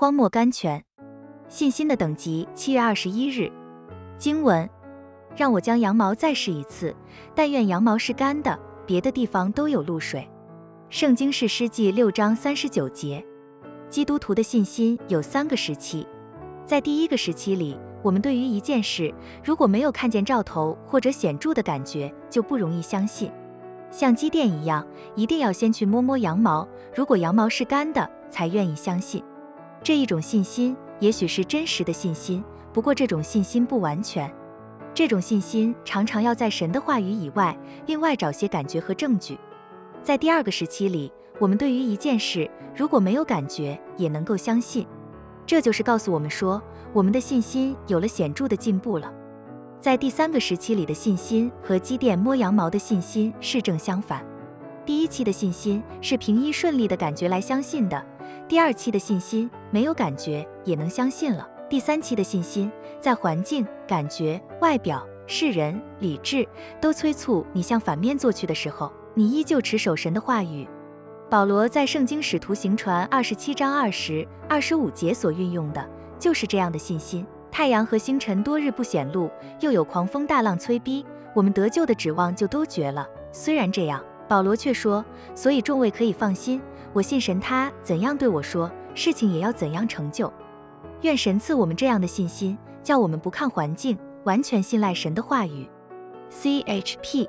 荒漠甘泉。信心的等级，七月二十一日。经文：让我将羊毛再试一次，但愿羊毛是干的，别的地方都有露水。圣经是诗记六章三十九节。基督徒的信心有三个时期，在第一个时期里，我们对于一件事如果没有看见兆头或者显著的感觉，就不容易相信。像机电一样，一定要先去摸摸羊毛，如果羊毛是干的，才愿意相信。这一种信心也许是真实的信心，不过这种信心不完全。这种信心常常要在神的话语以外，另外找些感觉和证据。在第二个时期里，我们对于一件事如果没有感觉，也能够相信。这就是告诉我们说，我们的信心有了显著的进步了。在第三个时期里的信心和机电摸羊毛的信心是正相反。第一期的信心是凭一顺利的感觉来相信的，第二期的信心没有感觉也能相信了，第三期的信心在环境、感觉、外表、世人、理智都催促你向反面做去的时候，你依旧持守神的话语。保罗在《圣经使徒行传》二十七章二十二十五节所运用的就是这样的信心。太阳和星辰多日不显露，又有狂风大浪催逼，我们得救的指望就都绝了。虽然这样，保罗却说：“所以众位可以放心，我信神，他怎样对我说，事情也要怎样成就。”愿神赐我们这样的信心，叫我们不看环境，完全信赖神的话语。C H P